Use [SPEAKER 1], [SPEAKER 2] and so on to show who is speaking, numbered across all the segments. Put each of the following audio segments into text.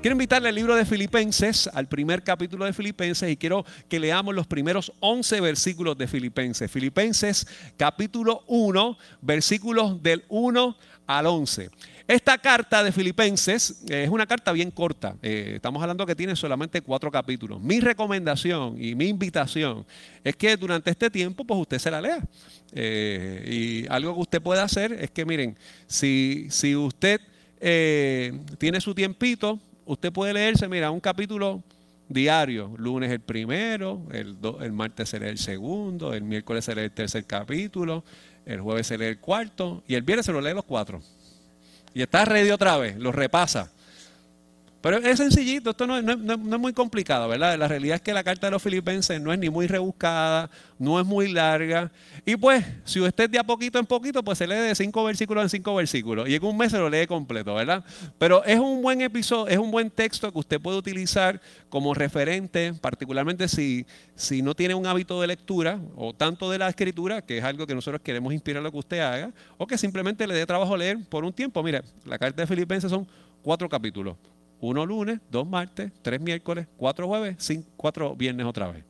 [SPEAKER 1] Quiero invitarle al libro de Filipenses, al primer capítulo de Filipenses, y quiero que leamos los primeros 11 versículos de Filipenses. Filipenses capítulo 1, versículos del 1 al 11. Esta carta de Filipenses eh, es una carta bien corta. Eh, estamos hablando que tiene solamente cuatro capítulos. Mi recomendación y mi invitación es que durante este tiempo, pues usted se la lea. Eh, y algo que usted puede hacer es que, miren, si, si usted tiene su tiempito, usted puede leerse, mira, un capítulo diario. Lunes el primero, el, el martes será el segundo, el miércoles será el tercer capítulo, el jueves será el cuarto y el viernes se lo lee los cuatro. Y está ready otra vez, lo repasa. Pero es sencillito, esto no, es muy complicado, ¿verdad? La realidad es que la carta de los filipenses no es ni muy rebuscada, no es muy larga. Y pues, si usted de a poquito en poquito, pues se lee de cinco versículos en cinco versículos. Y en un mes se lo lee completo, ¿verdad? Pero es un buen episodio, es un buen texto que usted puede utilizar como referente, particularmente si, si no tiene un hábito de lectura o tanto de la escritura, que es algo que nosotros queremos inspirar lo que usted haga, o que simplemente le dé trabajo leer por un tiempo. Mire, la carta de filipenses son cuatro capítulos uno lunes, dos martes, tres miércoles, cuatro jueves, cinco, cuatro viernes otra vez.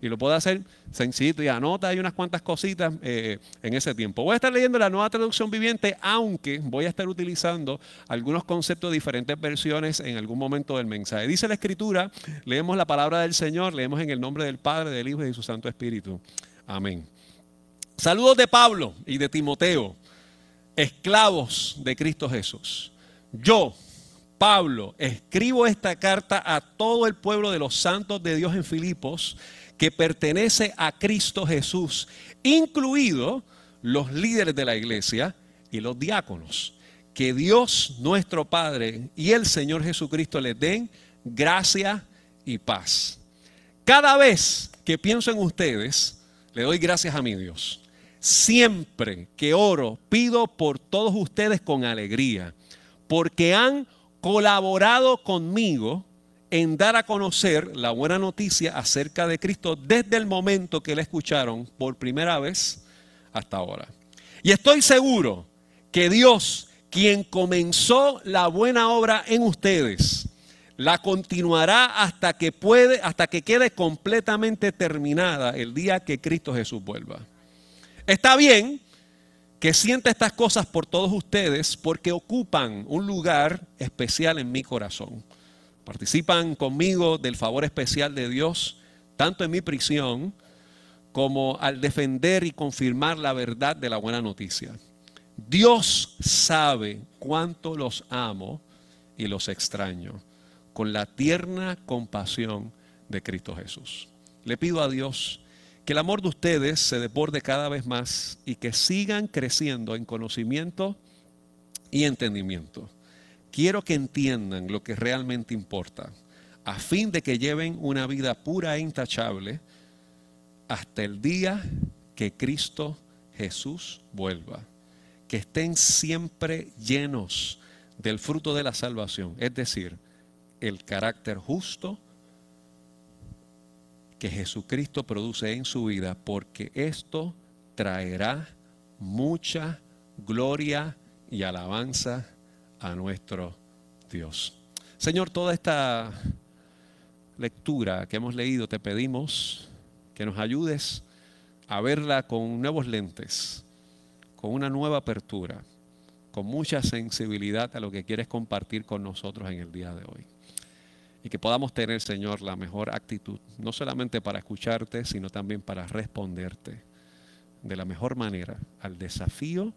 [SPEAKER 1] Y lo puedo hacer sencillo y anota hay unas cuantas cositas eh, en ese tiempo. Voy a estar leyendo la nueva traducción viviente, aunque voy a estar utilizando algunos conceptos de diferentes versiones en algún momento del mensaje. Dice la escritura, leemos la palabra del Señor, leemos en el nombre del Padre, del Hijo y de su Santo Espíritu. Amén. Saludos de Pablo y de Timoteo, esclavos de Cristo Jesús. Yo, Pablo, escribo esta carta a todo el pueblo de los santos de Dios en Filipos que pertenece a Cristo Jesús, incluidos los líderes de la iglesia y los diáconos. Que Dios nuestro Padre y el Señor Jesucristo les den gracia y paz. Cada vez que pienso en ustedes, le doy gracias a mi Dios. Siempre que oro, pido por todos ustedes con alegría, porque han colaborado conmigo en dar a conocer la buena noticia acerca de Cristo desde el momento que la escucharon por primera vez hasta ahora. Y estoy seguro que Dios, quien comenzó la buena obra en ustedes, la continuará hasta que puede, hasta que quede completamente terminada el día que Cristo Jesús vuelva. Está bien que sienta estas cosas por todos ustedes porque ocupan un lugar especial en mi corazón. Participan conmigo del favor especial de Dios, tanto en mi prisión como al defender y confirmar la verdad de la buena noticia. Dios sabe cuánto los amo y los extraño con la tierna compasión de Cristo Jesús. Le pido a Dios que el amor de ustedes se desborde cada vez más y que sigan creciendo en conocimiento y entendimiento. Quiero que entiendan lo que realmente importa, a fin de que lleven una vida pura e intachable hasta el día que Cristo Jesús vuelva. Que estén siempre llenos del fruto de la salvación, es decir, el carácter justo, que Jesucristo produce en su vida, porque esto traerá mucha gloria y alabanza a nuestro Dios. Señor, toda esta lectura que hemos leído, te pedimos que nos ayudes a verla con nuevos lentes, con una nueva apertura, con mucha sensibilidad a lo que quieres compartir con nosotros en el día de hoy y que podamos tener, Señor, la mejor actitud, no solamente para escucharte, sino también para responderte de la mejor manera al desafío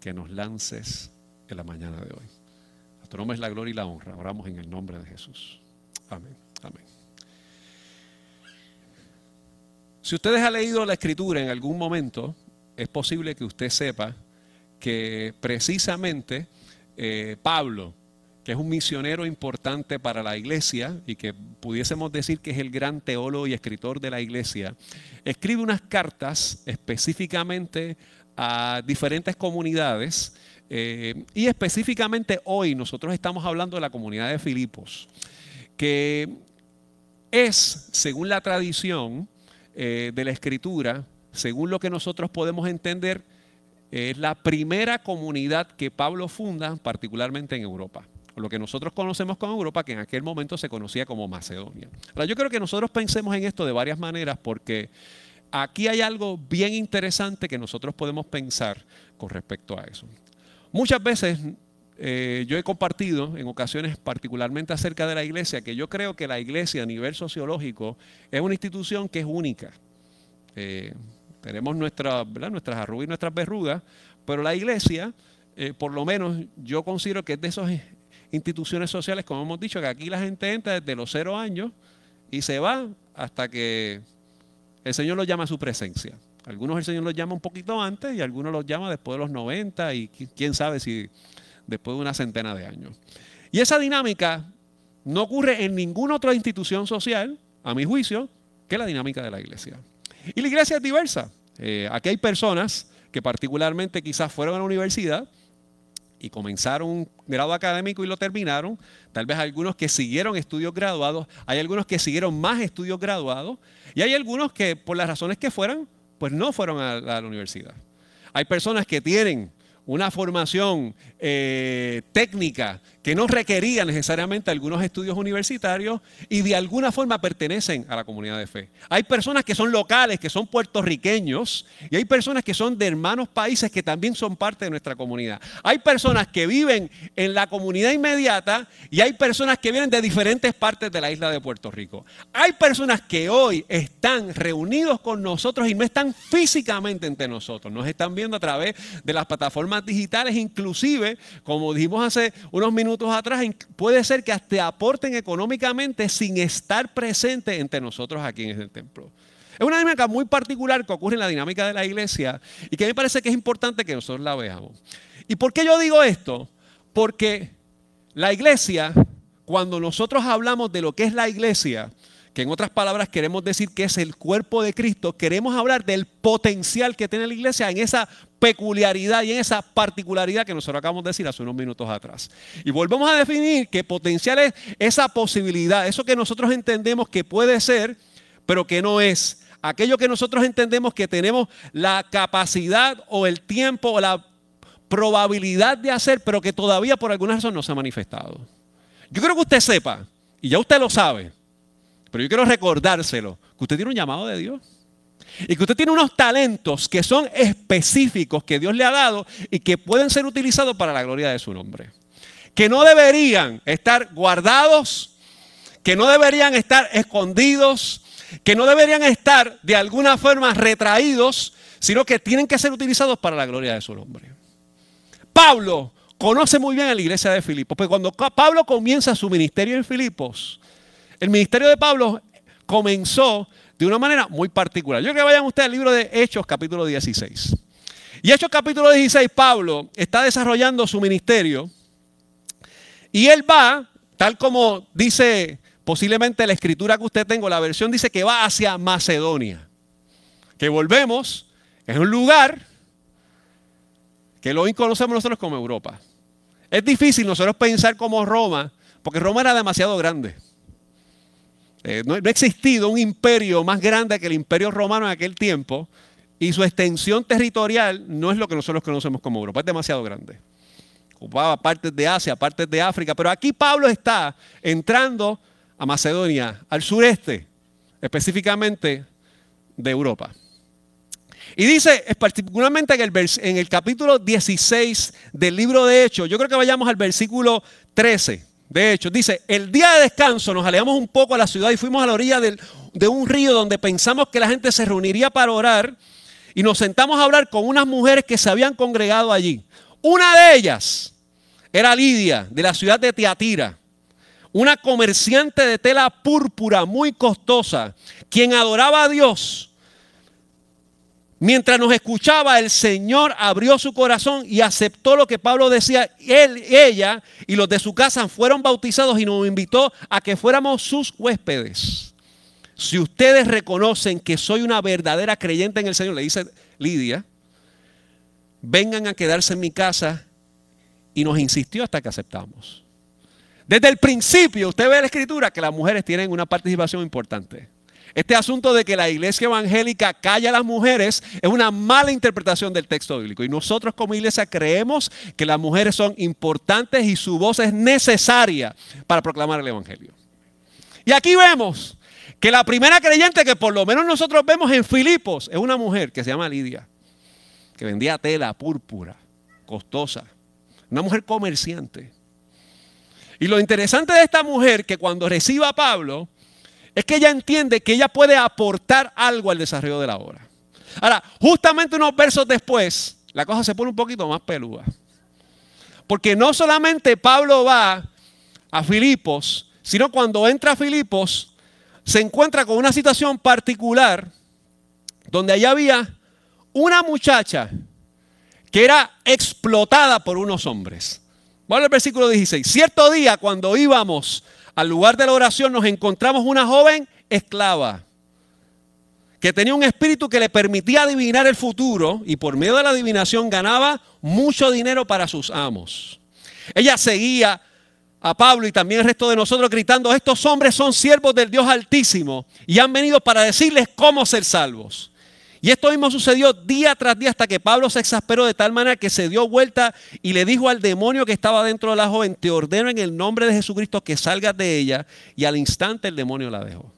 [SPEAKER 1] que nos lances en la mañana de hoy. A tu nombre es la gloria y la honra. Oramos en el nombre de Jesús. Amén. Amén. Si ustedes han leído la escritura en algún momento, es posible que usted sepa que precisamente eh, Pablo, que es un misionero importante para la iglesia y que pudiésemos decir que es el gran teólogo y escritor de la iglesia, escribe unas cartas específicamente a diferentes comunidades eh, y específicamente hoy nosotros estamos hablando de la comunidad de Filipos, que es, según la tradición eh, de la escritura, según lo que nosotros podemos entender, es la primera comunidad que Pablo funda, particularmente en Europa. Lo que nosotros conocemos como Europa, que en aquel momento se conocía como Macedonia. Ahora, yo creo que nosotros pensemos en esto de varias maneras porque aquí hay algo bien interesante que nosotros podemos pensar con respecto a eso. Muchas veces eh, yo he compartido en ocasiones particularmente acerca de la iglesia que yo creo que la iglesia a nivel sociológico es una institución que es única. Eh, tenemos nuestra, nuestras arrugas y nuestras verrugas, pero la iglesia, eh, por lo menos yo considero que es de esas instituciones sociales, como hemos dicho, que aquí la gente entra desde los cero años y se va hasta que el Señor los llama a su presencia. Algunos el Señor los llama un poquito antes y algunos los llama después de los 90 y quién sabe si después de una centena de años. Y esa dinámica no ocurre en ninguna otra institución social, a mi juicio, que la dinámica de la iglesia. Y la iglesia es diversa. Eh, aquí hay personas que particularmente quizás fueron a la universidad y comenzaron un grado académico y lo terminaron. Tal vez algunos que siguieron estudios graduados, hay algunos que siguieron más estudios graduados y hay algunos que por las razones que fueran, pues no fueron a la universidad. Hay personas que tienen una formación eh, técnica que no requería necesariamente algunos estudios universitarios y de alguna forma pertenecen a la comunidad de fe. Hay personas que son locales, que son puertorriqueños, y hay personas que son de hermanos países que también son parte de nuestra comunidad. Hay personas que viven en la comunidad inmediata y hay personas que vienen de diferentes partes de la isla de Puerto Rico. Hay personas que hoy están reunidos con nosotros y no están físicamente entre nosotros, nos están viendo a través de las plataformas digitales, inclusive, como dijimos hace unos minutos, atrás, puede ser que hasta aporten económicamente sin estar presentes entre nosotros aquí en el templo. Es una dinámica muy particular que ocurre en la dinámica de la iglesia y que a mí me parece que es importante que nosotros la veamos. ¿Y por qué yo digo esto? Porque la iglesia, cuando nosotros hablamos de lo que es la iglesia, que en otras palabras queremos decir que es el cuerpo de Cristo, queremos hablar del potencial que tiene la iglesia en esa peculiaridad y en esa particularidad que nosotros acabamos de decir hace unos minutos atrás. Y volvemos a definir que potencial es esa posibilidad, eso que nosotros entendemos que puede ser, pero que no es. Aquello que nosotros entendemos que tenemos la capacidad o el tiempo o la probabilidad de hacer, pero que todavía por alguna razón no se ha manifestado. Yo creo que usted sepa, y ya usted lo sabe, pero yo quiero recordárselo, que usted tiene un llamado de Dios. Y que usted tiene unos talentos que son específicos que Dios le ha dado y que pueden ser utilizados para la gloria de su nombre. Que no deberían estar guardados, que no deberían estar escondidos, que no deberían estar de alguna forma retraídos, sino que tienen que ser utilizados para la gloria de su nombre. Pablo conoce muy bien a la iglesia de Filipos, porque cuando Pablo comienza su ministerio en Filipos, el ministerio de Pablo comenzó de una manera muy particular. Yo creo que vayan ustedes al libro de Hechos capítulo 16. Y Hechos capítulo 16, Pablo está desarrollando su ministerio y él va, tal como dice posiblemente la escritura que usted tengo, la versión dice que va hacia Macedonia. Que volvemos, es un lugar que hoy conocemos nosotros como Europa. Es difícil nosotros pensar como Roma, porque Roma era demasiado grande. Eh, no, ha existido un imperio más grande que el imperio romano en aquel tiempo y su extensión territorial no es lo que nosotros conocemos como Europa, es demasiado grande. Ocupaba partes de Asia, partes de África, pero aquí Pablo está entrando a Macedonia, al sureste, específicamente de Europa. Y dice, particularmente en el, en el capítulo 16 del libro de Hechos, yo creo que vayamos al versículo 13. De hecho, dice, el día de descanso nos alejamos un poco a la ciudad y fuimos a la orilla de un río donde pensamos que la gente se reuniría para orar y nos sentamos a hablar con unas mujeres que se habían congregado allí. Una de ellas era Lidia, de la ciudad de Teatira, una comerciante de tela púrpura muy costosa, quien adoraba a Dios Mientras nos escuchaba, el Señor abrió su corazón y aceptó lo que Pablo decía. Él, ella y los de su casa fueron bautizados y nos invitó a que fuéramos sus huéspedes. Si ustedes reconocen que soy una verdadera creyente en el Señor, le dice Lidia,
[SPEAKER 2] vengan a quedarse en mi casa y nos insistió hasta que aceptamos. Desde el principio, usted ve la escritura que las mujeres tienen una participación importante. Este asunto de que la iglesia evangélica calla a las mujeres es una mala interpretación del texto bíblico. Y nosotros como iglesia creemos que las mujeres son importantes y su voz es necesaria para proclamar el evangelio. Y aquí vemos que la primera creyente que por lo menos nosotros vemos en Filipos es una mujer que se llama Lidia, que vendía tela púrpura, costosa, una mujer comerciante. Y lo interesante de esta mujer que cuando reciba a Pablo, es que ella entiende que ella puede aportar algo al desarrollo de la obra. Ahora, justamente unos versos después, la cosa se pone un poquito más peluda. Porque no solamente Pablo va a Filipos, sino cuando entra a Filipos, se encuentra con una situación particular donde allá había una muchacha que era explotada por unos hombres. Vamos al versículo 16. Cierto día, cuando íbamos al lugar de la oración nos encontramos una joven esclava que tenía un espíritu que le permitía adivinar el futuro y por medio de la adivinación ganaba mucho dinero para sus amos. Ella seguía a Pablo y también el resto de nosotros gritando, estos hombres son siervos del Dios Altísimo y han venido para decirles cómo ser salvos. Y esto mismo sucedió día tras día hasta que Pablo se exasperó de tal manera que se dio vuelta y le dijo al demonio que estaba dentro de la joven, te ordeno en el nombre de Jesucristo que salgas de ella. Y al instante el demonio la dejó.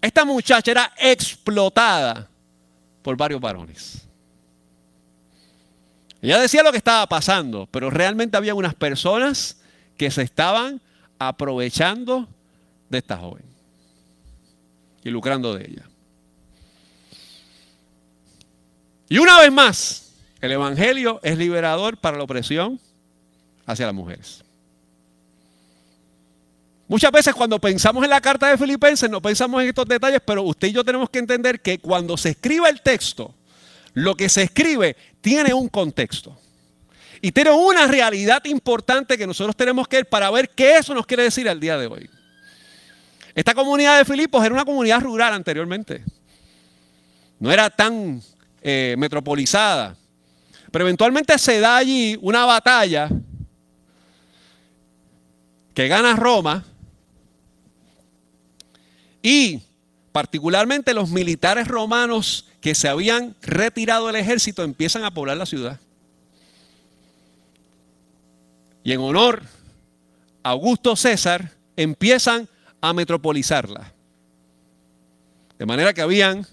[SPEAKER 2] Esta muchacha era explotada por varios varones. Ella decía lo que estaba pasando, pero realmente había unas personas que se estaban aprovechando de esta joven y lucrando de ella. Y una vez más, el Evangelio es liberador para la opresión hacia las mujeres. Muchas veces cuando pensamos en la carta de Filipenses no pensamos en estos detalles, pero usted y yo tenemos que entender que cuando se escribe el texto, lo que se escribe tiene un contexto. Y tiene una realidad importante que nosotros tenemos que ver para ver qué eso nos quiere decir al día de hoy. Esta comunidad de Filipos era una comunidad rural anteriormente. No era tan eh, metropolizada. Pero eventualmente se da allí una batalla que gana Roma y particularmente los militares romanos que se habían retirado del ejército empiezan a poblar la ciudad. Y en honor a Augusto César empiezan a metropolizarla. De manera que habían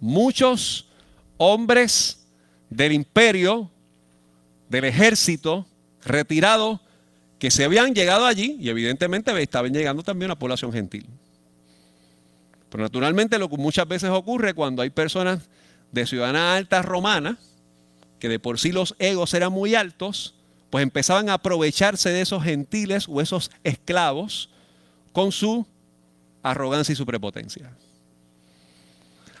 [SPEAKER 2] muchos hombres del imperio, del ejército, retirados, que se habían llegado allí y evidentemente estaban llegando también a la población gentil. Pero naturalmente lo que muchas veces ocurre cuando hay personas de ciudadanas altas romanas, que de por sí los egos eran muy altos, pues empezaban a aprovecharse de esos gentiles o esos esclavos con su arrogancia y su prepotencia.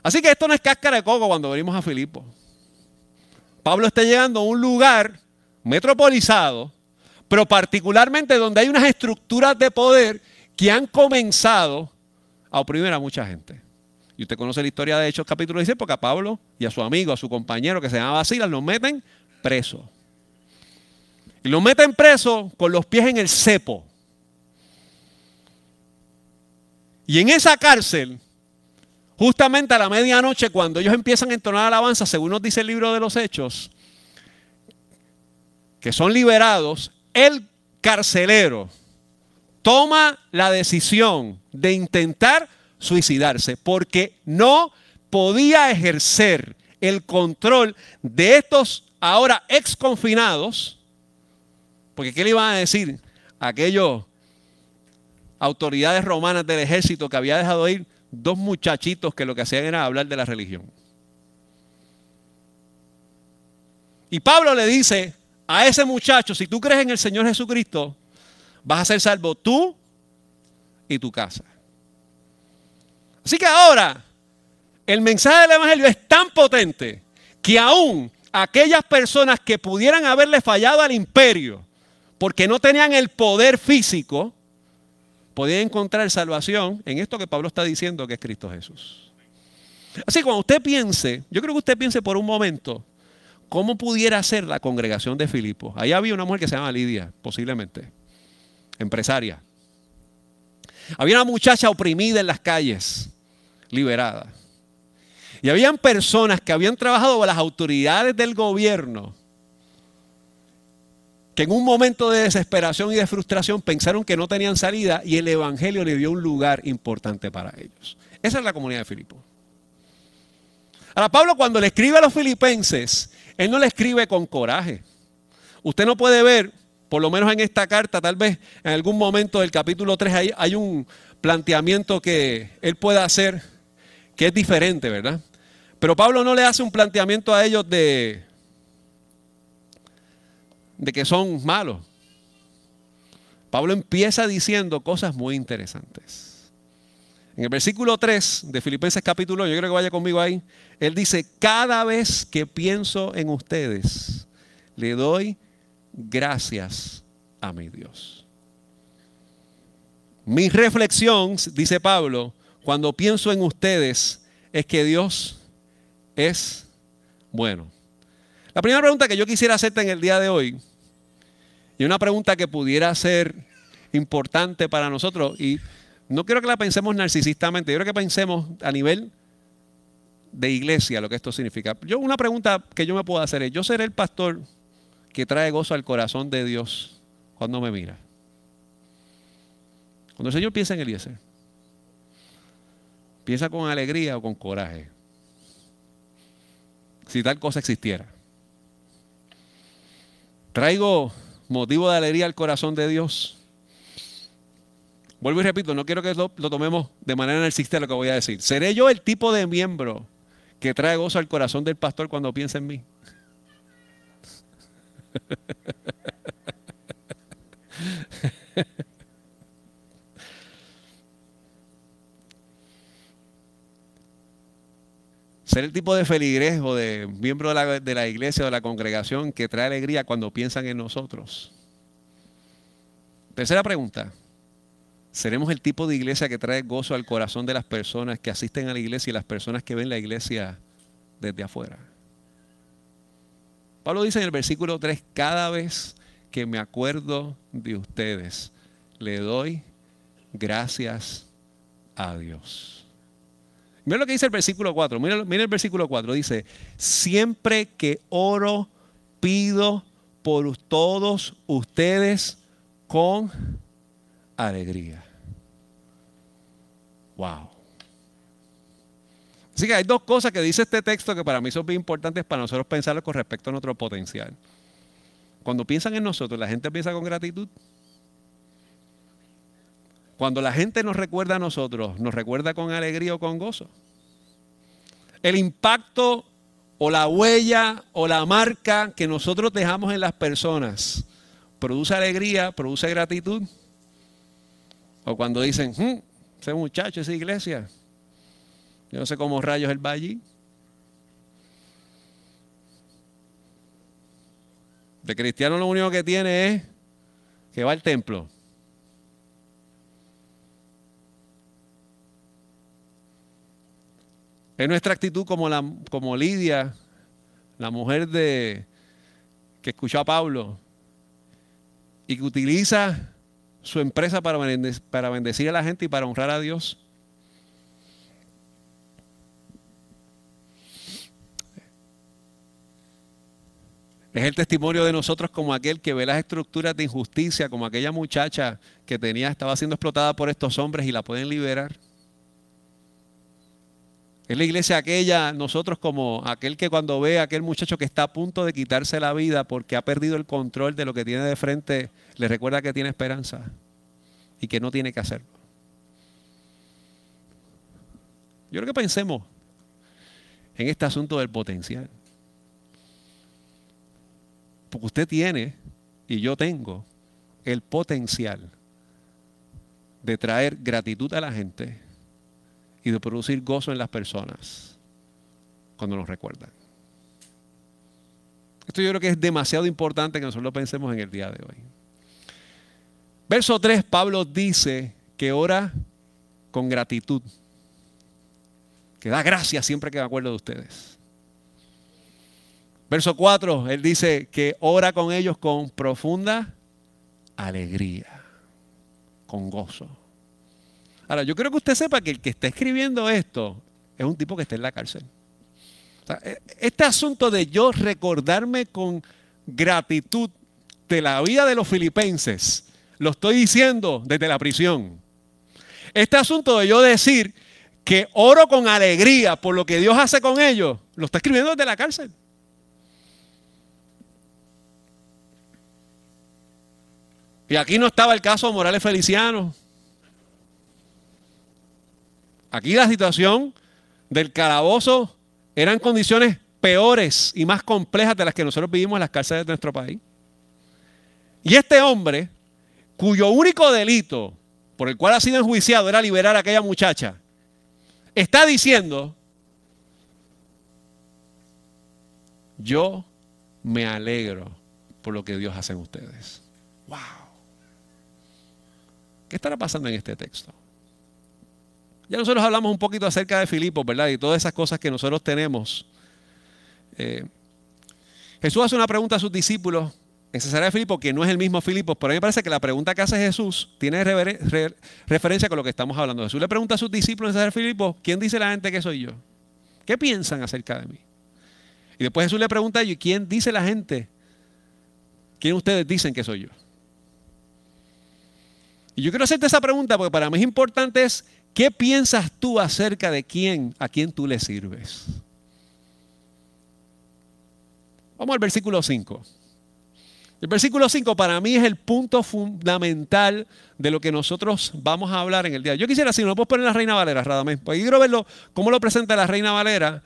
[SPEAKER 2] Así que esto no es cáscara de coco cuando venimos a Filipo. Pablo está llegando a un lugar metropolizado, pero particularmente donde hay unas estructuras de poder que han comenzado a oprimir a mucha gente. Y usted conoce la historia de Hechos capítulo 16 porque a Pablo y a su amigo, a su compañero que se llama Silas, los meten preso. Y los meten preso con los pies en el cepo. Y en esa cárcel Justamente a la medianoche, cuando ellos empiezan a entonar alabanza, según nos dice el libro de los Hechos, que son liberados, el carcelero toma la decisión de intentar suicidarse porque no podía ejercer el control de estos ahora exconfinados, porque ¿qué le iban a decir a aquellos autoridades romanas del ejército que había dejado ir dos muchachitos que lo que hacían era hablar de la religión. Y Pablo le dice a ese muchacho, si tú crees en el Señor Jesucristo, vas a ser salvo tú y tu casa. Así que ahora el mensaje del Evangelio es tan potente que aún aquellas personas que pudieran haberle fallado al imperio porque no tenían el poder físico, podía encontrar salvación en esto que Pablo está diciendo que es Cristo Jesús. Así que cuando usted piense, yo creo que usted piense por un momento, ¿cómo pudiera ser la congregación de Filipos? Ahí había una mujer que se llama Lidia, posiblemente, empresaria. Había una muchacha oprimida en las calles, liberada. Y habían personas que habían trabajado con las autoridades del gobierno que en un momento de desesperación y de frustración pensaron que no tenían salida y el Evangelio le dio un lugar importante para ellos. Esa es la comunidad de Filipos. Ahora, Pablo cuando le escribe a los filipenses, él no le escribe con coraje. Usted no puede ver, por lo menos en esta carta, tal vez en algún momento del capítulo 3 hay, hay un planteamiento que él pueda hacer que es diferente, ¿verdad? Pero Pablo no le hace un planteamiento a ellos de, de que son malos. Pablo empieza diciendo cosas muy interesantes. En el versículo 3 de Filipenses capítulo, yo creo que vaya conmigo ahí, él dice, cada vez que pienso en ustedes, le doy gracias a mi Dios. Mi reflexión, dice Pablo, cuando pienso en ustedes, es que Dios es bueno. La primera pregunta que yo quisiera hacerte en el día de hoy y una pregunta que pudiera ser importante para nosotros, y no quiero que la pensemos narcisistamente, yo que pensemos a nivel de iglesia lo que esto significa. Yo una pregunta que yo me puedo hacer es, ¿yo seré el pastor que trae gozo al corazón de Dios cuando me mira? Cuando el Señor piensa en Eliezer, piensa con alegría o con coraje, si tal cosa existiera. Traigo motivo de alegría al corazón de Dios. Vuelvo y repito, no quiero que lo, tomemos de manera narcisista lo que voy a decir. ¿Seré yo el tipo de miembro que trae gozo al corazón del pastor cuando piensa en mí? Ser el tipo de feligres o de miembro de la, de la iglesia o de la congregación que trae alegría cuando piensan en nosotros. Tercera pregunta. ¿Seremos el tipo de iglesia que trae gozo al corazón de las personas que asisten a la iglesia y las personas que ven la iglesia desde afuera? Pablo dice en el versículo 3, cada vez que me acuerdo de ustedes, le doy gracias a Dios. Mira lo que dice el versículo 4. Mira, el versículo 4. Dice, siempre que oro, pido por todos ustedes con alegría. Wow. Así que hay dos cosas que dice este texto que para mí son muy importantes para nosotros pensar con respecto a nuestro potencial. Cuando piensan en nosotros, la gente piensa con gratitud. Cuando la gente nos recuerda a nosotros, nos recuerda con alegría o con gozo. El impacto o la huella o la marca que nosotros dejamos en las personas produce alegría, produce gratitud. O cuando dicen, hmm, ese muchacho, esa iglesia, yo no sé cómo rayos él va allí. De cristiano lo único que tiene es que va al templo. Es nuestra actitud como, la, como Lidia, la mujer de, que escuchó a Pablo y que utiliza su empresa para, para bendecir a la gente y para honrar a Dios. Es el testimonio de nosotros como aquel que ve las estructuras de injusticia, como aquella muchacha que tenía, estaba siendo explotada por estos hombres y la pueden liberar. Es la iglesia aquella, nosotros como aquel que cuando ve a aquel muchacho que está a punto de quitarse la vida porque ha perdido el control de lo que tiene de frente, le recuerda que tiene esperanza y que no tiene que hacerlo. Yo creo que pensemos en este asunto del potencial. Porque usted tiene y yo tengo el potencial de traer gratitud a la gente y de producir gozo en las personas cuando nos recuerdan. Esto yo creo que es demasiado importante que nosotros lo pensemos en el día de hoy. Verso 3, Pablo dice que ora con gratitud. que da gracias siempre que me acuerdo de ustedes. Verso 4, él dice que ora con ellos con profunda alegría, con gozo. Ahora, yo creo que usted sepa que el que está escribiendo esto es un tipo que está en la cárcel. E, este asunto de yo recordarme con gratitud de la vida de los filipenses, lo estoy diciendo desde la prisión. Este asunto de yo decir que oro con alegría por lo que Dios hace con ellos, lo está escribiendo desde la cárcel. Y aquí no estaba el caso de Morales Feliciano. Aquí la situación del calabozo eran condiciones peores y más complejas de las que nosotros vivimos en las cárceles de nuestro país. Y este hombre, cuyo único delito por el cual ha sido enjuiciado era liberar a aquella muchacha, está diciendo, yo me alegro por lo que Dios hace en ustedes. ¡Wow! ¿Qué estará pasando en este texto? Ya nosotros hablamos un poquito acerca de Filipos, ¿verdad? Y todas esas cosas que nosotros tenemos. Eh, Jesús hace una pregunta a sus discípulos en Cesarea de Filipos, que no es el mismo Filipos, pero a mí me parece que la pregunta que hace Jesús tiene referencia con lo que estamos hablando. Jesús le pregunta a sus discípulos en Cesarea de Filipos, ¿quién dice la gente que soy yo? ¿Qué piensan acerca de mí? Y después Jesús le pregunta a ellos, ¿quién dice la gente? ¿Quién ustedes dicen que soy yo? Y yo quiero hacerte esa pregunta porque para mí es importante es ¿Qué piensas tú acerca de quién, a quién tú le sirves? Vamos al versículo 5. El versículo 5 para mí es el punto fundamental de lo que nosotros vamos a hablar en el día. Yo quisiera, si no puedo poner la Reina Valera, Radamés, porque quiero verlo, cómo lo presenta la Reina Valera.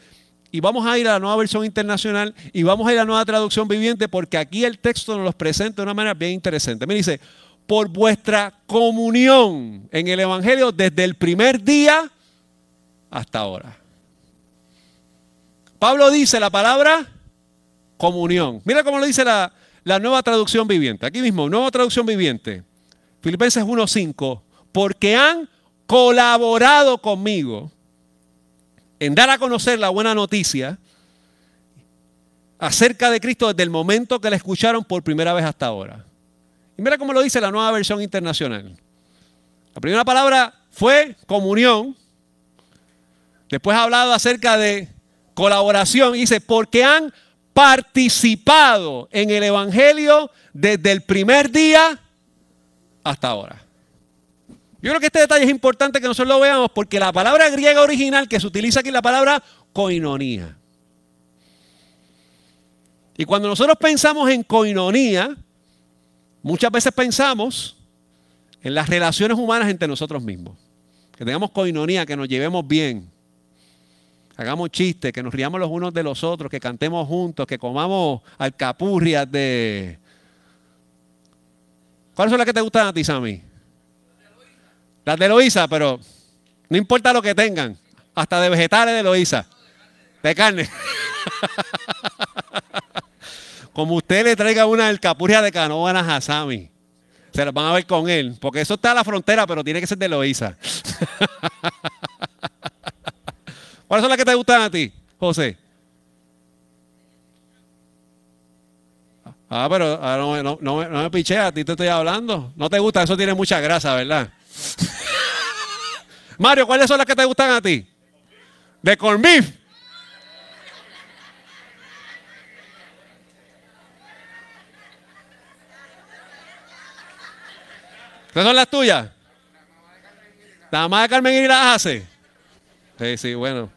[SPEAKER 2] Y vamos a ir a la nueva versión internacional y vamos a ir a la nueva traducción viviente, porque aquí el texto nos los presenta de una manera bien interesante. Me dice, por vuestra comunión en el Evangelio desde el primer día hasta ahora. Pablo dice la palabra comunión. Mira cómo lo dice la, la nueva traducción viviente. Aquí mismo, nueva traducción viviente. Filipenses 1.5. Porque han colaborado conmigo en dar a conocer la buena noticia acerca de Cristo desde el momento que la escucharon por primera vez hasta ahora. Y mira cómo lo dice la nueva versión internacional. La primera palabra fue comunión. Después ha hablado acerca de colaboración. Y dice, porque han participado en el Evangelio desde el primer día hasta ahora. Yo creo que este detalle es importante que nosotros lo veamos porque la palabra griega original que se utiliza aquí es la palabra coinonía. Y cuando nosotros pensamos en coinonía, Muchas veces pensamos en las relaciones humanas entre nosotros mismos. Que tengamos coinonía, que nos llevemos bien. Hagamos chistes, que nos riamos los unos de los otros, que cantemos juntos, que comamos alcapurrias de... ¿Cuáles son las que te gustan a ti, Sammy? Las de Eloísa, pero no importa lo que tengan. Hasta de vegetales de Eloísa. De carne. Como usted le traiga una alcapurria de canoanas a Sammy. Se las van a ver con él. Porque eso está a la frontera, pero tiene que ser de Loíza. ¿Cuáles son las que te gustan a ti, José? Ah, pero ah, no, me piché, a ti te estoy hablando. No te gusta, eso tiene mucha grasa, ¿verdad? Mario, ¿cuáles son las que te gustan a ti? De corn ¿Estas son las tuyas? La mamá de Carmen y las hace. Sí, sí, bueno.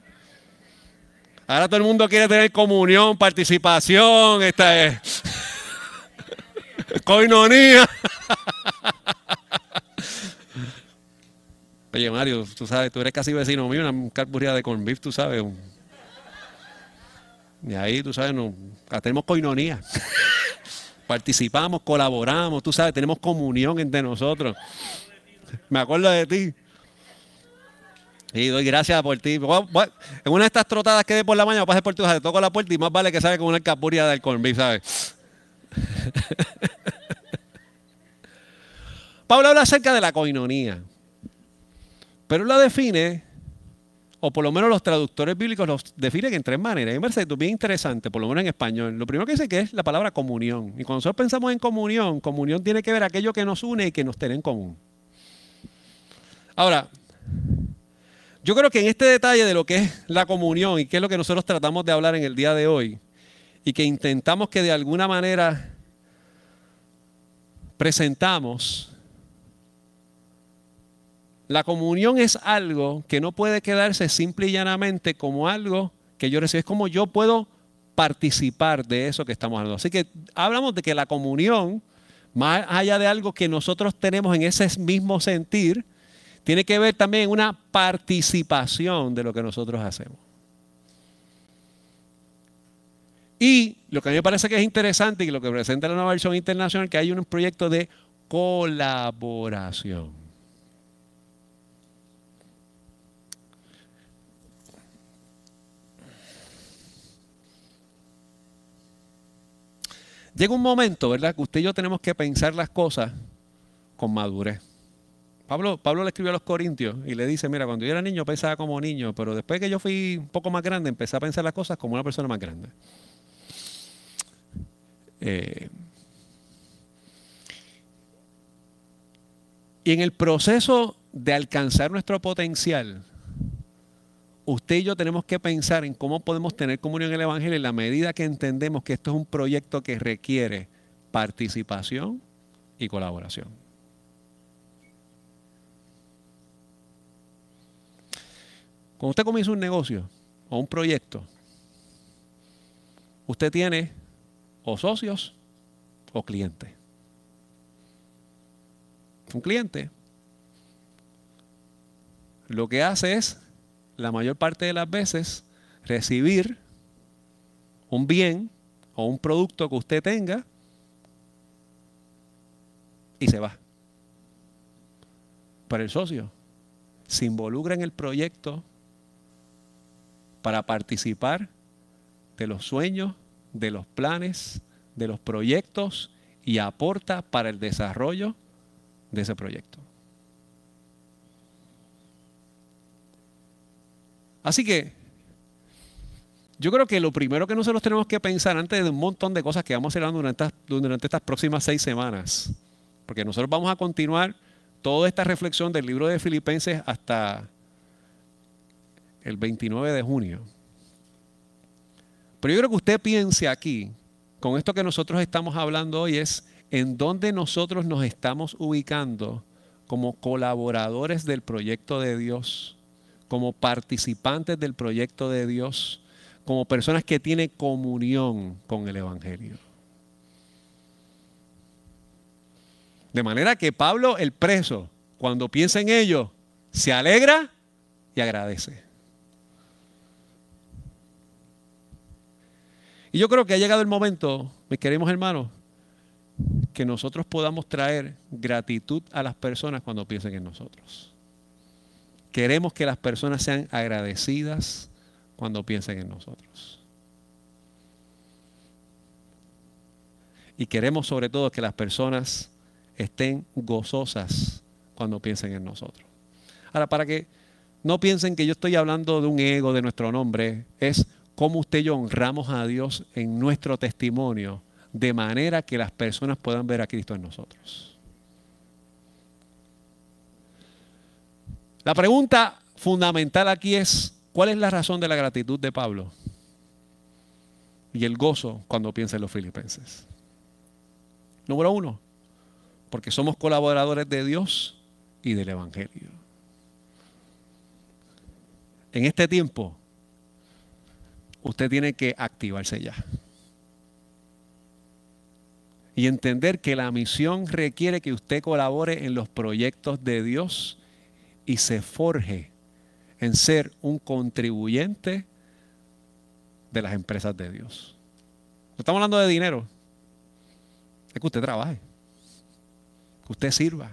[SPEAKER 2] Ahora todo el mundo quiere tener comunión, participación, esta es. coinonía. Oye, Mario, tú sabes, tú eres casi vecino mío, una carburría de corn beef, tú sabes. Y ahí, tú sabes, no, tenemos coinonía participamos, colaboramos, tú sabes, tenemos comunión entre nosotros. Me acuerdo de ti. Y doy gracias por ti. En una de estas trotadas que de por la mañana, pasé por tu te toco la puerta y más vale que sabe con una capuria del corn ¿sabes? Pablo habla acerca de la coinonía, pero la define o por lo menos los traductores bíblicos los definen en tres maneras. Y me parece bien interesante, por lo menos en español. Lo primero que dice que es la palabra comunión. Y cuando nosotros pensamos en comunión, comunión tiene que ver aquello que nos une y que nos tiene en común. Ahora, yo creo que en este detalle de lo que es la comunión y qué es lo que nosotros tratamos de hablar en el día de hoy, y que intentamos que de alguna manera presentamos, la comunión es algo que no puede quedarse simple y llanamente como algo que yo recibo. Es como yo puedo participar de eso que estamos hablando. Así que hablamos de que la comunión, más allá de algo que nosotros tenemos en ese mismo sentir, tiene que ver también una participación de lo que nosotros hacemos. Y lo que a mí me parece que es interesante y lo que presenta la nueva versión internacional, que hay un proyecto de colaboración. Llega un momento, ¿verdad?, que usted y yo tenemos que pensar las cosas con madurez. Pablo, Pablo le escribió a los Corintios y le dice, mira, cuando yo era niño pensaba como niño, pero después que yo fui un poco más grande, empecé a pensar las cosas como una persona más grande. Eh, y en el proceso de alcanzar nuestro potencial, usted y yo tenemos que pensar en cómo podemos tener comunión en el Evangelio en la medida que entendemos que esto es un proyecto que requiere participación y colaboración. Cuando usted comienza un negocio o un proyecto, usted tiene o socios o clientes. Un cliente lo que hace es, la mayor parte de las veces, recibir un bien o un producto que usted tenga y se va. Para el socio se involucra en el proyecto para participar de los sueños de los planes, de los proyectos y aporta para el desarrollo de ese proyecto. Así que yo creo que lo primero que nosotros tenemos que pensar antes de un montón de cosas que vamos a hacer durante estas, próximas seis semanas, porque nosotros vamos a continuar toda esta reflexión del libro de Filipenses hasta el 29 de junio. Pero yo creo que usted piense aquí, con esto que nosotros estamos hablando hoy, es en dónde nosotros nos estamos ubicando como colaboradores del proyecto de Dios, como participantes del proyecto de Dios, como personas que tienen comunión con el Evangelio. De manera que Pablo, el preso, cuando piensa en ello, se alegra y agradece. Y yo creo que ha llegado el momento, mis queridos hermanos, que nosotros podamos traer gratitud a las personas cuando piensen en nosotros. Queremos que las personas sean agradecidas cuando piensen en nosotros. Y queremos sobre todo que las personas estén gozosas cuando piensen en nosotros. Ahora, para que no piensen que yo estoy hablando de un ego de nuestro nombre, es cómo usted y yo honramos a Dios en nuestro testimonio, de manera que las personas puedan ver a Cristo en nosotros. La pregunta fundamental aquí es, ¿cuál es la razón de la gratitud de Pablo? Y el gozo cuando piensa en los filipenses. Número uno, porque somos colaboradores de Dios y del Evangelio. En este tiempo, usted tiene que activarse ya. Y entender que la misión requiere que usted colabore en los proyectos de Dios y se forje en ser un contribuyente de las empresas de Dios. No estamos hablando de dinero. Es que usted trabaje. Que usted sirva.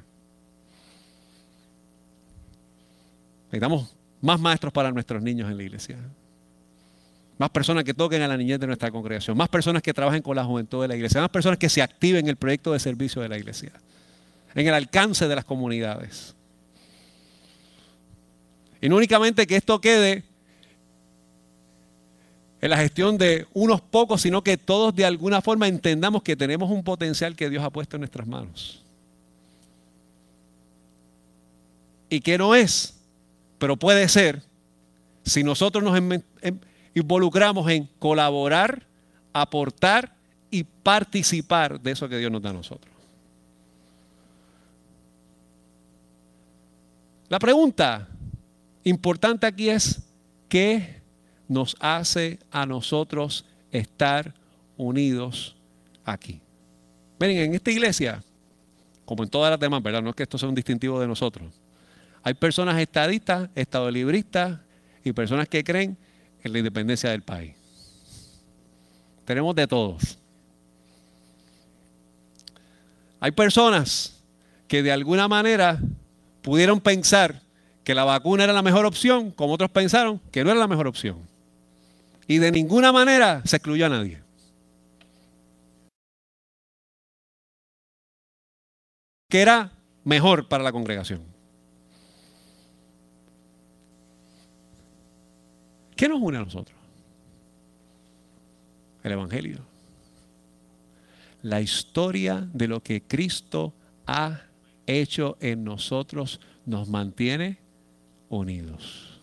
[SPEAKER 2] Necesitamos más maestros para nuestros niños en la iglesia más personas que toquen a la niñez de nuestra congregación, más personas que trabajen con la juventud de la iglesia, más personas que se activen en el proyecto de servicio de la iglesia, en el alcance de las comunidades. Y no únicamente que esto quede en la gestión de unos pocos, sino que todos de alguna forma entendamos que tenemos un potencial que Dios ha puesto en nuestras manos. Y que no es, pero puede ser, si nosotros nos em, em, involucramos en colaborar, aportar y participar de eso que Dios nos da a nosotros. La pregunta importante aquí es, ¿qué nos hace a nosotros estar unidos aquí? Miren, en esta iglesia, como en todas las demás, ¿verdad? No es que esto sea un distintivo de nosotros. Hay personas estadistas, estadolibristas y personas que creen en la independencia del país. Tenemos de todos. Hay personas que de alguna manera pudieron pensar que la vacuna era la mejor opción, como otros pensaron que no era la mejor opción. Y de ninguna manera se excluyó a nadie. Que era mejor para la congregación. ¿Qué nos une a nosotros? El Evangelio. La historia de lo que Cristo ha hecho en nosotros nos mantiene unidos.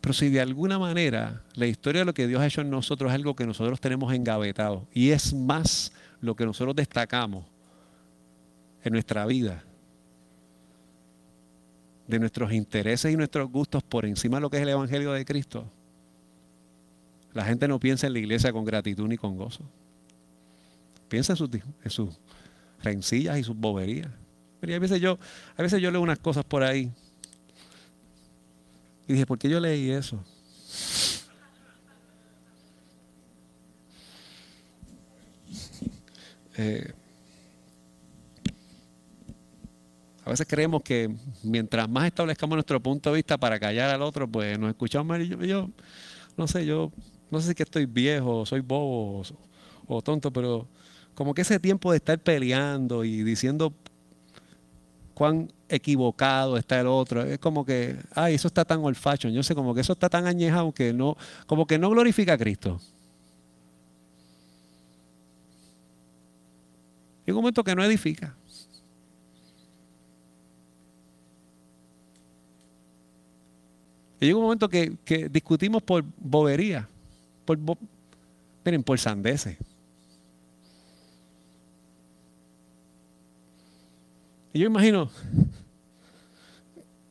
[SPEAKER 2] Pero si de alguna manera la historia de lo que Dios ha hecho en nosotros es algo que nosotros tenemos engavetado y es más lo que nosotros destacamos en nuestra vida, de nuestros intereses y nuestros gustos por encima de lo que es el Evangelio de Cristo, la gente no piensa en la iglesia con gratitud ni con gozo. Piensa en sus, rencillas y sus boberías. A veces, yo, a veces yo leo unas cosas por ahí y dije, ¿por qué yo leí eso? Eh, a veces creemos que mientras más establezcamos nuestro punto de vista para callar al otro, pues nos escuchamos más. Y yo, no sé, yo no sé si que estoy viejo, soy bobo o tonto, pero como que ese tiempo de estar peleando y diciendo cuán equivocado está el otro, es como que, ay, eso está tan old yo sé, como que eso está tan añejado que no, como que no glorifica a Cristo. Y un momento que no edifica. Y llega un momento que, discutimos por bobería, por, miren, por sandeces. Y yo imagino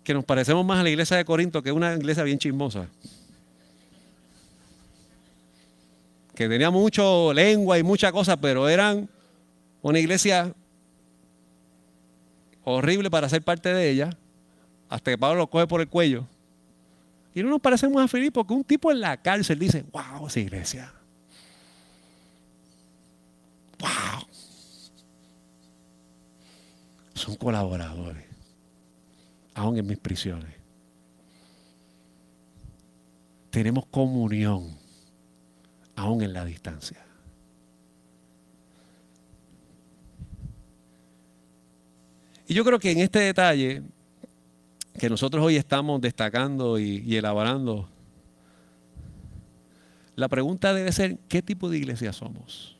[SPEAKER 2] que nos parecemos más a la iglesia de Corinto, que una iglesia bien chismosa. Que tenía mucho lengua y mucha cosa, pero eran una iglesia horrible para ser parte de ella, hasta que Pablo lo coge por el cuello. Y no nos parecemos a Filipo, que un tipo en la cárcel dice, wow, esa iglesia. Wow son colaboradores, aún en mis prisiones. Tenemos comunión, aún en la distancia. Y yo creo que en este detalle que nosotros hoy estamos destacando y, elaborando, la pregunta debe ser, ¿qué tipo de iglesia somos?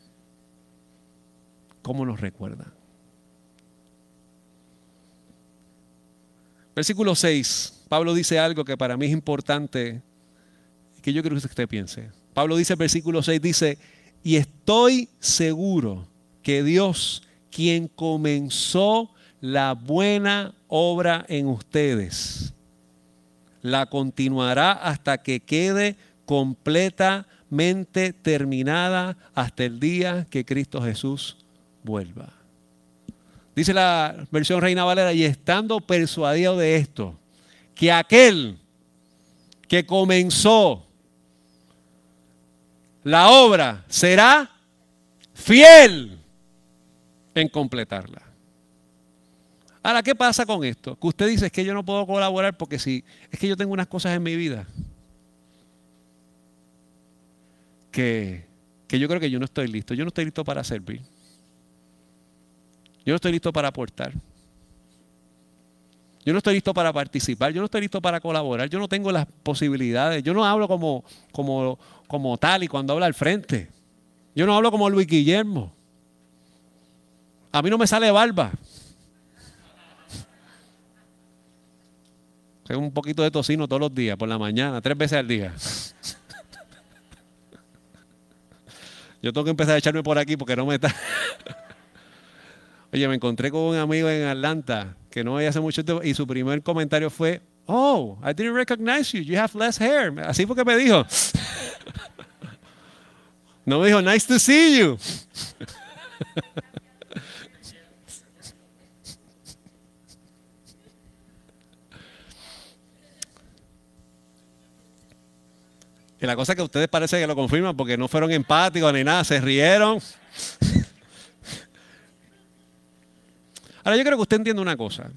[SPEAKER 2] ¿Cómo nos recuerdan? Versículo 6. Pablo dice algo que para mí es importante que yo quiero que usted piense. Pablo dice, versículo 6, dice, y estoy seguro que Dios, quien comenzó la buena obra en ustedes, la continuará hasta que quede completamente terminada hasta el día que Cristo Jesús vuelva. Dice la versión Reina Valera, y estando persuadido de esto, que aquel que comenzó la obra será fiel en completarla. Ahora, ¿qué pasa con esto? Que usted dice es que yo no puedo colaborar porque si es que yo tengo unas cosas en mi vida que, que yo creo que yo no estoy listo. Yo no estoy listo para servir. Yo no estoy listo para aportar. Yo no estoy listo para participar, yo no estoy listo para colaborar, yo no tengo las posibilidades, yo no hablo como, como, como tal y cuando habla al frente. Yo no hablo como Luis Guillermo. A mí no me sale barba. Tengo un poquito de tocino todos los días, por la mañana, tres veces al día. Yo tengo que empezar a echarme por aquí porque no me está. Oye, me encontré con un amigo en Atlanta que no veía hace mucho tiempo y su primer comentario fue, oh, I didn't recognize you, you have less hair. Así fue que me dijo. No me dijo, nice to see you. Y la cosa es que ustedes parece que lo confirman porque no fueron empáticos ni nada, se rieron. Ahora yo creo que usted entiende una cosa.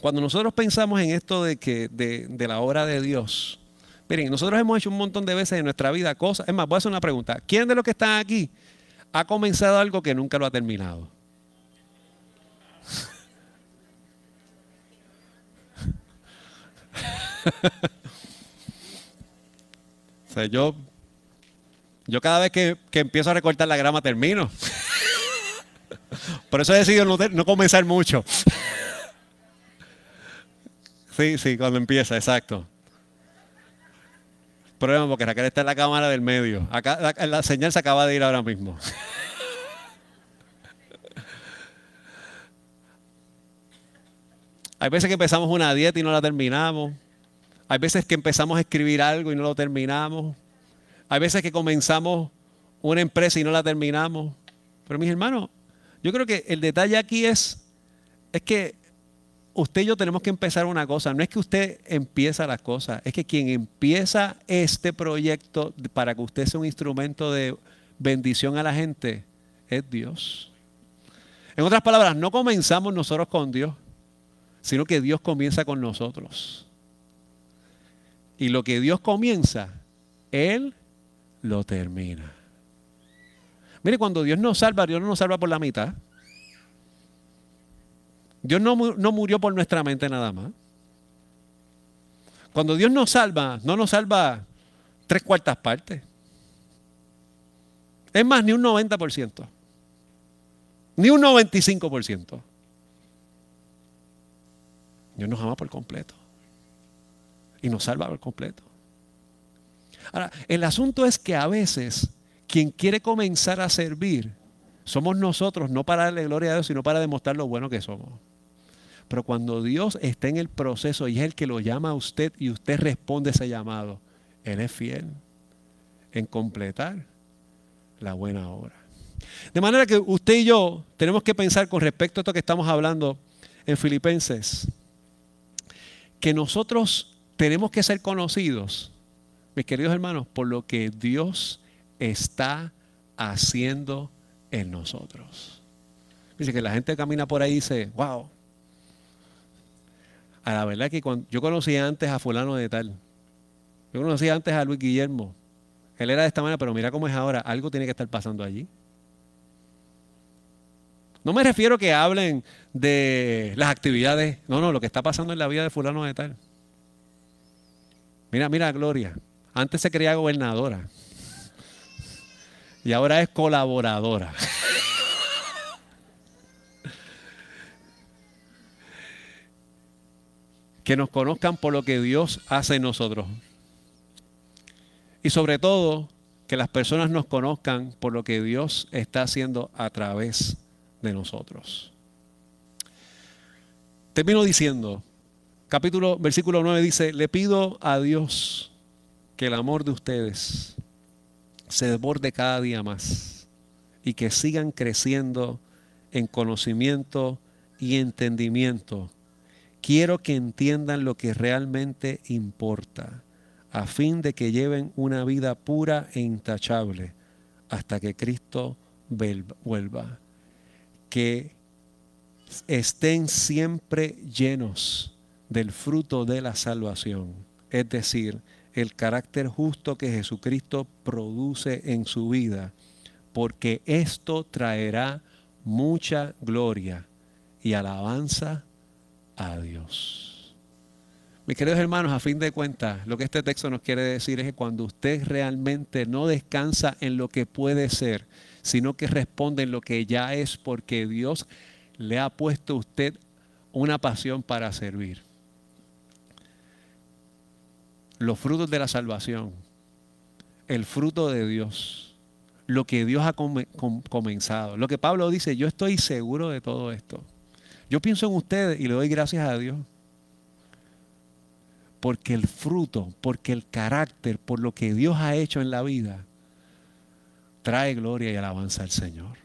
[SPEAKER 2] Cuando nosotros pensamos en esto de, que, de, la obra de Dios, miren, nosotros hemos hecho un montón de veces en nuestra vida cosas. Es más, voy a hacer una pregunta. ¿Quién de los que están aquí ha comenzado algo que nunca lo ha terminado? o sea, yo, yo cada vez que, que empiezo a recortar la grama termino. Por eso he decidido no, comenzar mucho. Sí, sí, cuando empieza, exacto. Problema porque Raquel está en la cámara del medio. Acá, la, señal se acaba de ir ahora mismo. Hay veces que empezamos una dieta y no la terminamos. Hay veces que empezamos a escribir algo y no lo terminamos. Hay veces que comenzamos una empresa y no la terminamos. Pero mis hermanos, yo creo que el detalle aquí es, es que usted y yo tenemos que empezar una cosa. No es que usted empieza las cosas, es que quien empieza este proyecto para que usted sea un instrumento de bendición a la gente es Dios. En otras palabras, no comenzamos nosotros con Dios, sino que Dios comienza con nosotros. Y lo que Dios comienza, Él lo termina. Mire, cuando Dios nos salva, Dios no nos salva por la mitad. Dios no, no murió por nuestra mente nada más. Cuando Dios nos salva, no nos salva tres cuartas partes. Es más, ni un 90%. Ni un 95%. Dios nos ama por completo. Y nos salva por completo. Ahora, el asunto es que a veces quien quiere comenzar a servir somos nosotros, no para darle gloria a Dios, sino para demostrar lo bueno que somos. Pero cuando Dios está en el proceso y es el que lo llama a usted y usted responde ese llamado, Él es fiel en completar la buena obra. De manera que usted y yo tenemos que pensar con respecto a esto que estamos hablando en Filipenses, que nosotros tenemos que ser conocidos, mis queridos hermanos, por lo que Dios está haciendo en nosotros. Dice que la gente camina por ahí y dice, wow. A la verdad que cuando, yo conocía antes a fulano de tal. Yo conocía antes a Luis Guillermo. Él era de esta manera, pero mira cómo es ahora. Algo tiene que estar pasando allí. No me refiero que hablen de las actividades. No, no, lo que está pasando en la vida de fulano de tal. Mira, mira, Gloria. Antes se creía gobernadora y ahora es colaboradora. que nos conozcan por lo que Dios hace en nosotros. Y sobre todo, que las personas nos conozcan por lo que Dios está haciendo a través de nosotros. Termino diciendo, capítulo, versículo 9 dice, le pido a Dios que el amor de ustedes se desborde cada día más y que sigan creciendo en conocimiento y entendimiento. Quiero que entiendan lo que realmente importa, a fin de que lleven una vida pura e intachable hasta que Cristo vuelva. Que estén siempre llenos del fruto de la salvación, es decir, el carácter justo que Jesucristo produce en su vida, porque esto traerá mucha gloria y alabanza a Dios. Mis queridos hermanos, a fin de cuentas, lo que este texto nos quiere decir es que cuando usted realmente no descansa en lo que puede ser, sino que responde en lo que ya es, porque Dios le ha puesto a usted una pasión para servir. Los frutos de la salvación, el fruto de Dios, lo que Dios ha comenzado. Lo que Pablo dice, yo estoy seguro de todo esto. Yo pienso en ustedes y le doy gracias a Dios. Porque el fruto, porque el carácter, por lo que Dios ha hecho en la vida, trae gloria y alabanza al Señor.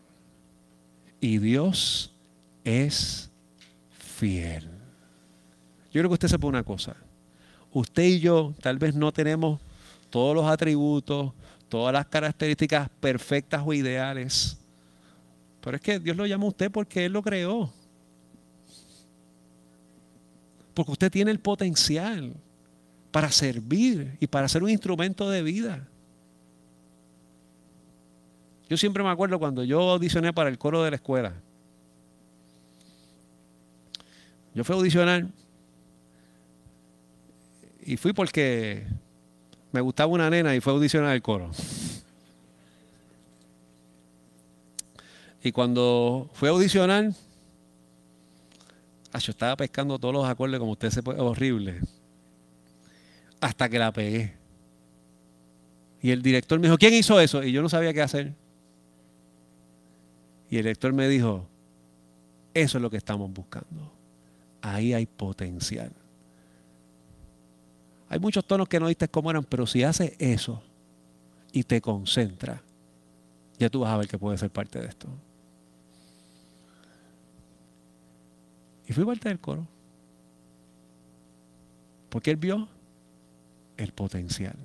[SPEAKER 2] Y Dios es fiel. Yo creo que usted sepa una cosa. Usted y yo tal vez no tenemos todos los atributos, todas las características perfectas o ideales. Pero es que Dios lo llama a usted porque Él lo creó. Porque usted tiene el potencial para servir y para ser un instrumento de vida. Yo siempre me acuerdo cuando yo audicioné para el coro de la escuela. Yo fui a audicionar y fui porque me gustaba una nena y fue a audicionar el coro. Y cuando fui a audicionar, yo estaba pescando todos los acordes como usted se puede, horrible. Hasta que la pegué. Y el director me dijo, ¿quién hizo eso? Y yo no sabía qué hacer. Y el director me dijo, eso es lo que estamos buscando. Ahí hay potencial. Hay muchos tonos que no viste cómo eran, pero si haces eso y te concentras, ya tú vas a ver que puede ser parte de esto. Y fui parte del coro. Porque él vio el potencial.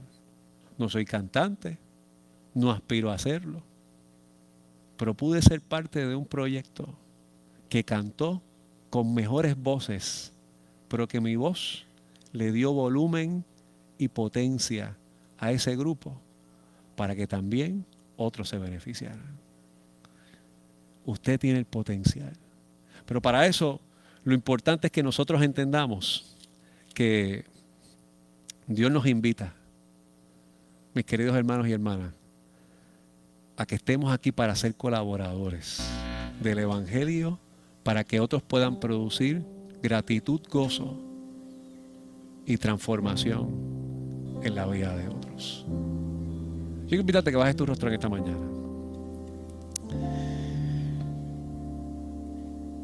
[SPEAKER 2] No soy cantante, no aspiro a hacerlo, pero pude ser parte de un proyecto que cantó con mejores voces, pero que mi voz le dio volumen y potencia a ese grupo para que también otros se beneficiaran. Usted tiene el potencial. Pero para eso lo importante es que nosotros entendamos que Dios nos invita, mis queridos hermanos y hermanas, a que estemos aquí para ser colaboradores del Evangelio, para que otros puedan producir gratitud, gozo y transformación en la vida de otros. Yo quiero invitarte a que bajes tu rostro en esta mañana.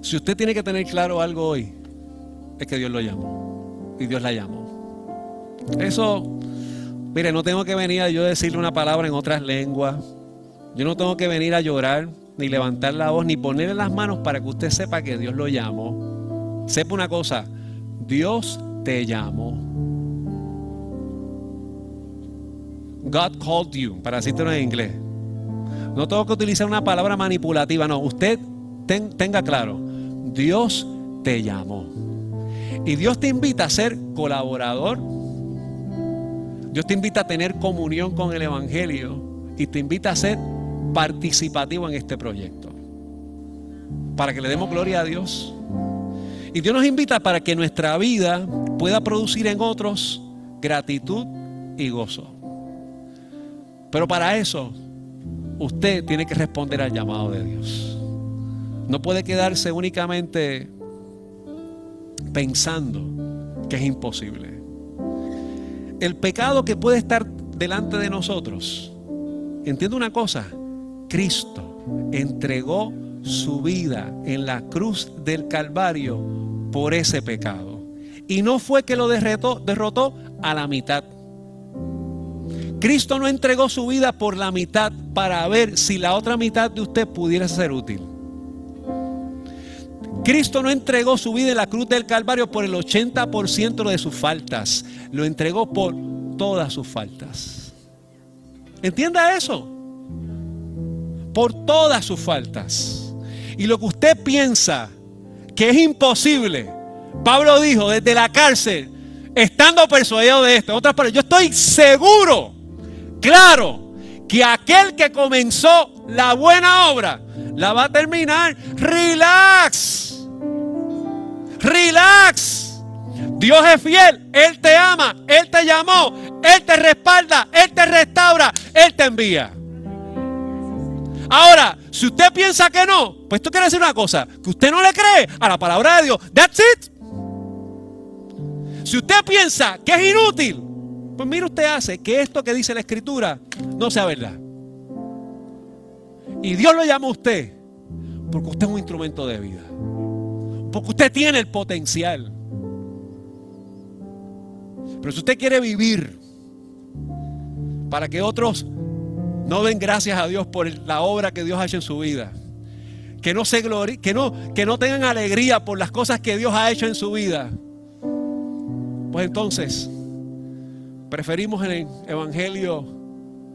[SPEAKER 2] Si usted tiene que tener claro algo hoy, es que Dios lo llamó. Y Dios la llamó. Eso, mire, no tengo que venir a yo decirle una palabra en otras lenguas. Yo no tengo que venir a llorar, ni levantar la voz, ni ponerle las manos para que usted sepa que Dios lo llamó. Sepa una cosa, Dios te llamó. God called you, para decirlo en inglés. No tengo que utilizar una palabra manipulativa, no. Usted tenga claro, Dios te llamó. Y Dios te invita a ser colaborador. Dios te invita a tener comunión con el Evangelio y te invita a ser participativo en este proyecto. Para que le demos gloria a Dios. Y Dios nos invita para que nuestra vida pueda producir en otros gratitud y gozo. Pero para eso, usted tiene que responder al llamado de Dios. No puede quedarse únicamente pensando que es imposible. El pecado que puede estar delante de nosotros, entiendo una cosa, Cristo entregó su vida en la cruz del Calvario por ese pecado. Y no fue que lo derrotó, derrotó a la mitad. Cristo no entregó su vida por la mitad para ver si la otra mitad de usted pudiera ser útil. Cristo no entregó su vida en la cruz del Calvario por el 80% de sus faltas. Lo entregó por todas sus faltas. Entienda eso. Por todas sus faltas. Y lo que usted piensa que es imposible, Pablo dijo desde la cárcel, estando persuadido de esto. Otras yo estoy seguro, claro, que aquel que comenzó la buena obra la va a terminar. Relax. Relax. Dios es fiel, Él te ama, Él te llamó, Él te respalda, Él te restaura, Él te envía. Ahora, si usted piensa que no, pues esto quiere decir una cosa, que usted no le cree a la palabra de Dios. That's it. Si usted piensa que es inútil, pues mire usted hace que esto que dice la escritura no sea verdad. Y Dios lo llama a usted porque usted es un instrumento de vida. Porque usted tiene el potencial. Pero si usted quiere vivir para que otros no den gracias a Dios por la obra que Dios ha hecho en su vida, que no se que no, que no tengan alegría por las cosas que Dios ha hecho en su vida, pues entonces preferimos el evangelio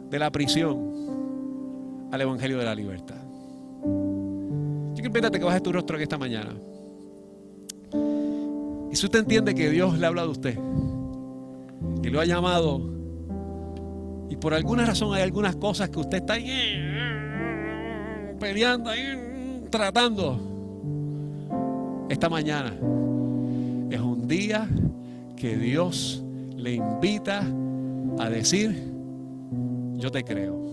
[SPEAKER 2] de la prisión al evangelio de la libertad. Yo quiero invitarte que bajes tu rostro aquí esta mañana. Y si usted entiende que Dios le ha hablado a usted y lo ha llamado, y por alguna razón hay algunas cosas que usted está ahí peleando, ahí, tratando, esta mañana es un día que Dios le invita a decir, yo te creo.